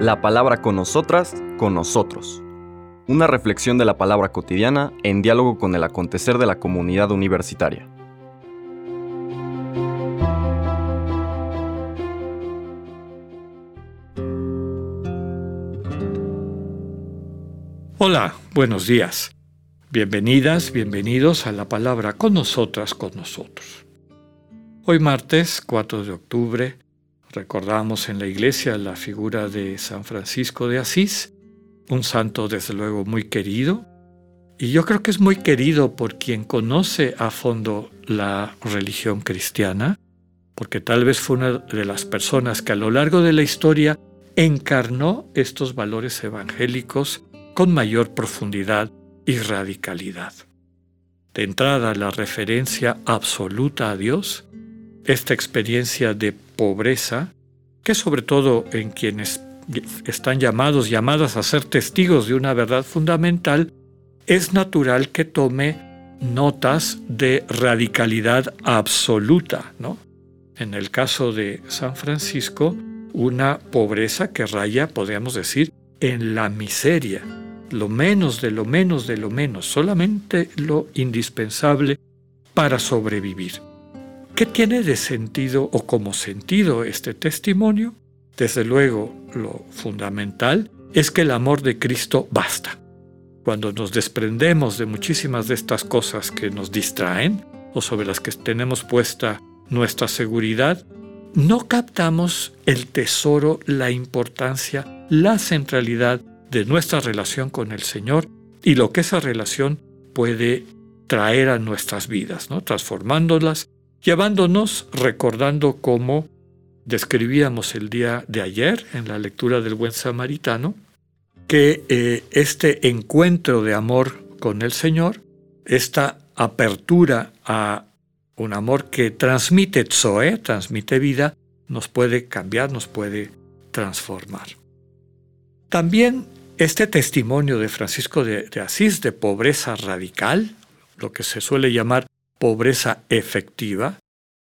La palabra con nosotras, con nosotros. Una reflexión de la palabra cotidiana en diálogo con el acontecer de la comunidad universitaria. Hola, buenos días. Bienvenidas, bienvenidos a la palabra con nosotras, con nosotros. Hoy martes 4 de octubre recordamos en la iglesia la figura de San Francisco de Asís, un santo desde luego muy querido, y yo creo que es muy querido por quien conoce a fondo la religión cristiana, porque tal vez fue una de las personas que a lo largo de la historia encarnó estos valores evangélicos con mayor profundidad y radicalidad. De entrada, la referencia absoluta a Dios, esta experiencia de pobreza, que sobre todo en quienes están llamados, llamadas a ser testigos de una verdad fundamental, es natural que tome notas de radicalidad absoluta, ¿no? En el caso de San Francisco, una pobreza que raya, podríamos decir, en la miseria, lo menos de lo menos de lo menos, solamente lo indispensable para sobrevivir. ¿Qué tiene de sentido o como sentido este testimonio? Desde luego, lo fundamental es que el amor de Cristo basta. Cuando nos desprendemos de muchísimas de estas cosas que nos distraen o sobre las que tenemos puesta nuestra seguridad, no captamos el tesoro, la importancia, la centralidad de nuestra relación con el Señor y lo que esa relación puede traer a nuestras vidas, ¿no? transformándolas, llevándonos recordando cómo describíamos el día de ayer en la lectura del buen samaritano, que eh, este encuentro de amor con el Señor, esta apertura a un amor que transmite Zoe, transmite vida, nos puede cambiar, nos puede transformar. También este testimonio de Francisco de, Asís de pobreza radical, lo que se suele llamar pobreza efectiva,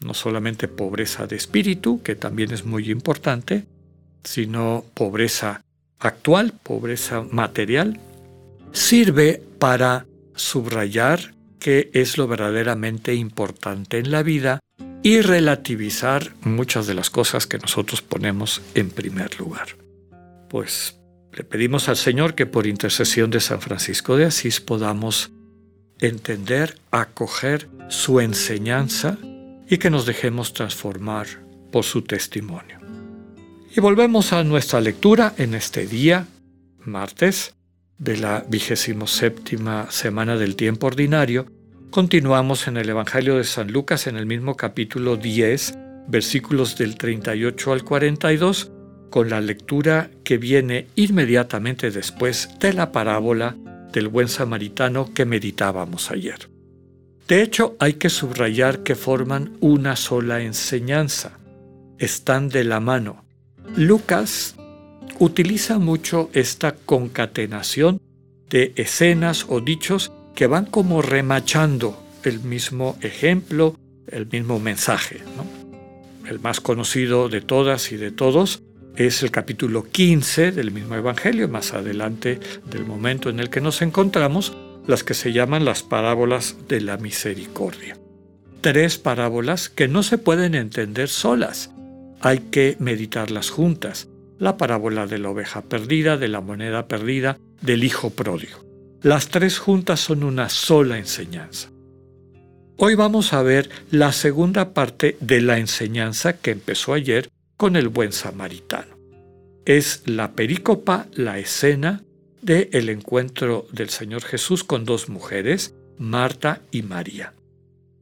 no solamente pobreza de espíritu, que también es muy importante, sino pobreza actual, pobreza material, sirve para subrayar qué es lo verdaderamente importante en la vida y relativizar muchas de las cosas que nosotros ponemos en primer lugar. Pues le pedimos al Señor que por intercesión de San Francisco de Asís podamos entender, acoger su enseñanza y que nos dejemos transformar por su testimonio. Y volvemos a nuestra lectura en este día, martes, de la vigésimo séptima semana del tiempo ordinario. Continuamos en el Evangelio de San Lucas en el mismo capítulo 10, versículos del 38 al 42, con la lectura que viene inmediatamente después de la parábola del buen samaritano que meditábamos ayer. De hecho, hay que subrayar que forman una sola enseñanza, están de la mano. Lucas utiliza mucho esta concatenación de escenas o dichos que van como remachando el mismo ejemplo, el mismo mensaje. El más conocido de todas y de todos es el capítulo 15 del mismo Evangelio, más adelante del momento en el que nos encontramos, las que se llaman las parábolas de la misericordia. Tres parábolas que no se pueden entender solas, hay que meditarlas juntas. La parábola de la oveja perdida, de la moneda perdida, del hijo pródigo. Las tres juntas son una sola enseñanza. Hoy vamos a ver la segunda parte de la enseñanza que empezó ayer con el buen samaritano. Es la perícopa, la escena de el encuentro del Señor Jesús con dos mujeres, Marta y María.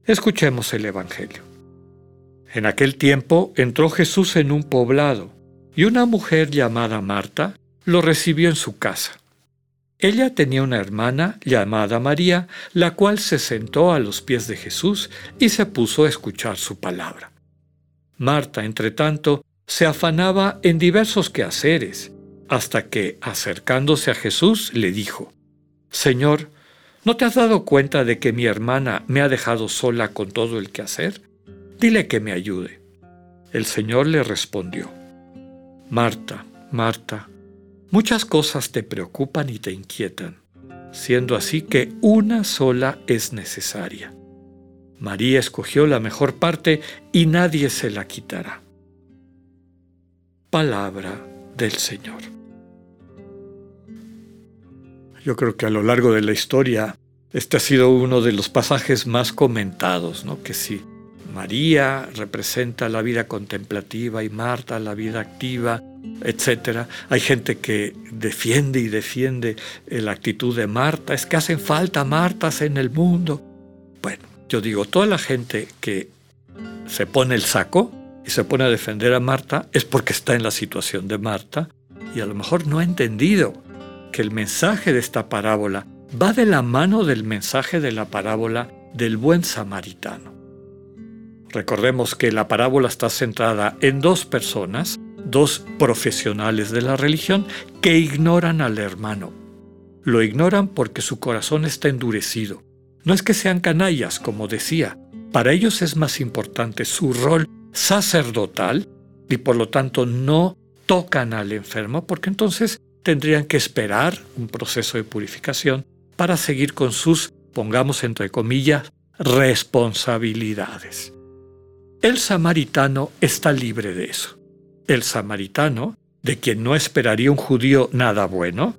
Escuchemos el Evangelio. En aquel tiempo entró Jesús en un poblado, y una mujer llamada Marta lo recibió en su casa. Ella tenía una hermana llamada María, la cual se sentó a los pies de Jesús y se puso a escuchar su palabra. Marta, entre tanto, se afanaba en diversos quehaceres, hasta que, acercándose a Jesús, le dijo, Señor, ¿no te has dado cuenta de que mi hermana me ha dejado sola con todo el quehacer? Dile que me ayude. El Señor le respondió, Marta, Marta, muchas cosas te preocupan y te inquietan, siendo así que una sola es necesaria. María escogió la mejor parte y nadie se la quitará. Palabra del Señor. Yo creo que a lo largo de la historia este ha sido uno de los pasajes más comentados, ¿no? Que si María representa la vida contemplativa y Marta la vida activa, etc. Hay gente que defiende y defiende la actitud de Marta. Es que hacen falta Martas en el mundo. Bueno, yo digo, toda la gente que se pone el saco y se pone a defender a Marta es porque está en la situación de Marta y a lo mejor no ha entendido que el mensaje de esta parábola va de la mano del mensaje de la parábola del buen samaritano. Recordemos que la parábola está centrada en dos personas, dos profesionales de la religión, que ignoran al hermano. Lo ignoran porque su corazón está endurecido. No es que sean canallas, como decía, para ellos es más importante su rol sacerdotal y por lo tanto no tocan al enfermo porque entonces tendrían que esperar un proceso de purificación para seguir con sus, pongamos entre comillas, responsabilidades. El samaritano está libre de eso. El samaritano, de quien no esperaría un judío nada bueno,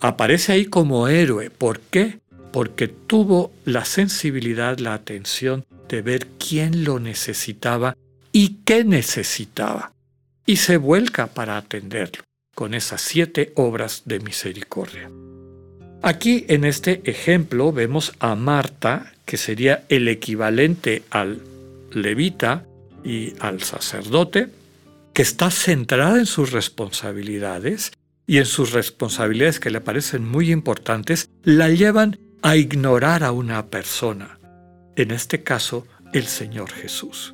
aparece ahí como héroe. ¿Por qué? Porque tuvo la sensibilidad, la atención de ver quién lo necesitaba y qué necesitaba, y se vuelca para atenderlo con esas siete obras de misericordia. Aquí en este ejemplo vemos a Marta, que sería el equivalente al levita y al sacerdote, que está centrada en sus responsabilidades y en sus responsabilidades que le parecen muy importantes, la llevan a ignorar a una persona, en este caso el Señor Jesús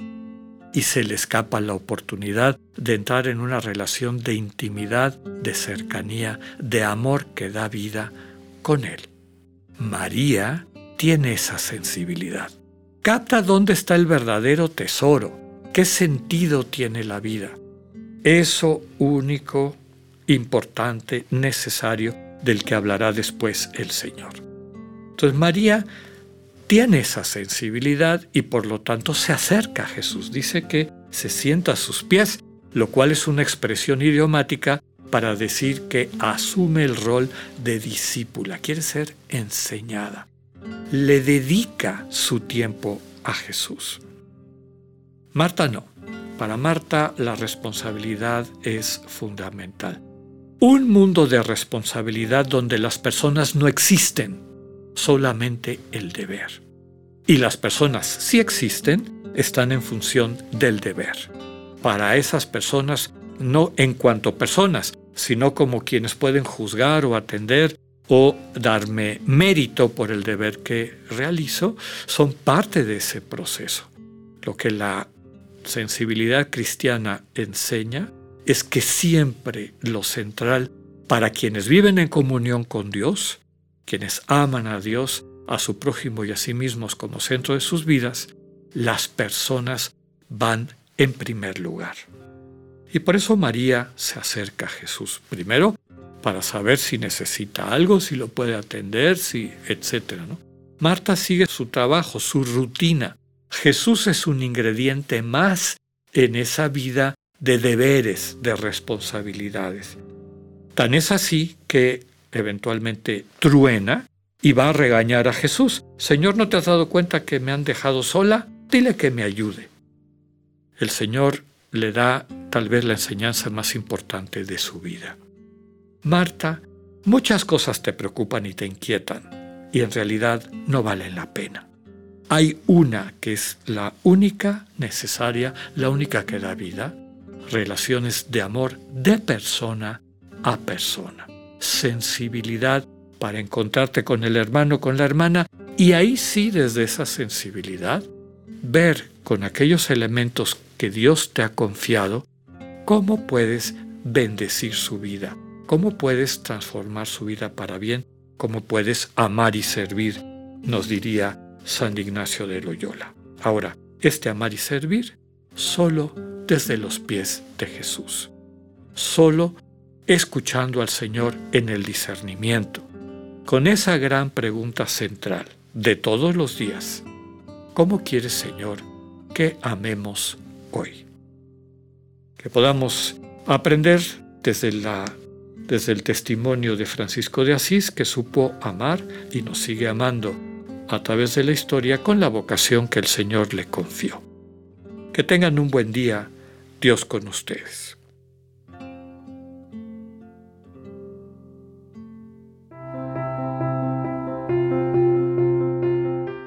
y se le escapa la oportunidad de entrar en una relación de intimidad, de cercanía, de amor que da vida con Él. María tiene esa sensibilidad. Capta dónde está el verdadero tesoro, qué sentido tiene la vida. Eso único, importante, necesario, del que hablará después el Señor. Entonces María tiene esa sensibilidad y por lo tanto se acerca a Jesús. Dice que se sienta a sus pies, lo cual es una expresión idiomática para decir que asume el rol de discípula, quiere ser enseñada. Le dedica su tiempo a Jesús. Marta no. Para Marta la responsabilidad es fundamental. Un mundo de responsabilidad donde las personas no existen, solamente el deber. Y las personas, si existen, están en función del deber. Para esas personas, no en cuanto personas, sino como quienes pueden juzgar o atender o darme mérito por el deber que realizo, son parte de ese proceso. Lo que la sensibilidad cristiana enseña es que siempre lo central para quienes viven en comunión con Dios quienes aman a Dios, a su prójimo y a sí mismos como centro de sus vidas, las personas van en primer lugar. Y por eso María se acerca a Jesús. Primero, para saber si necesita algo, si lo puede atender, si, etc. Marta sigue su trabajo, su rutina. Jesús es un ingrediente más en esa vida de deberes, de responsabilidades. Tan es así que eventualmente truena y va a regañar a Jesús. Señor, ¿no te has dado cuenta que me han dejado sola? Dile que me ayude. El Señor le da tal vez la enseñanza más importante de su vida. Marta, muchas cosas te preocupan y te inquietan, y en realidad no valen la pena. Hay una que es la única necesaria, la única que da vida, relaciones de amor de persona a persona sensibilidad para encontrarte con el hermano, con la hermana, y ahí sí desde esa sensibilidad, ver con aquellos elementos que Dios te ha confiado, cómo puedes bendecir su vida, cómo puedes transformar su vida para bien, cómo puedes amar y servir, nos diría San Ignacio de Loyola. Ahora, este amar y servir solo desde los pies de Jesús solo escuchando al Señor en el discernimiento, con esa gran pregunta central de todos los días. ¿Cómo quieres, Señor, que amemos hoy? Que podamos aprender desde, la, desde el testimonio de Francisco de Asís, que supo amar y nos sigue amando a través de la historia con la vocación que el Señor le confió. Que tengan un buen día, Dios con ustedes.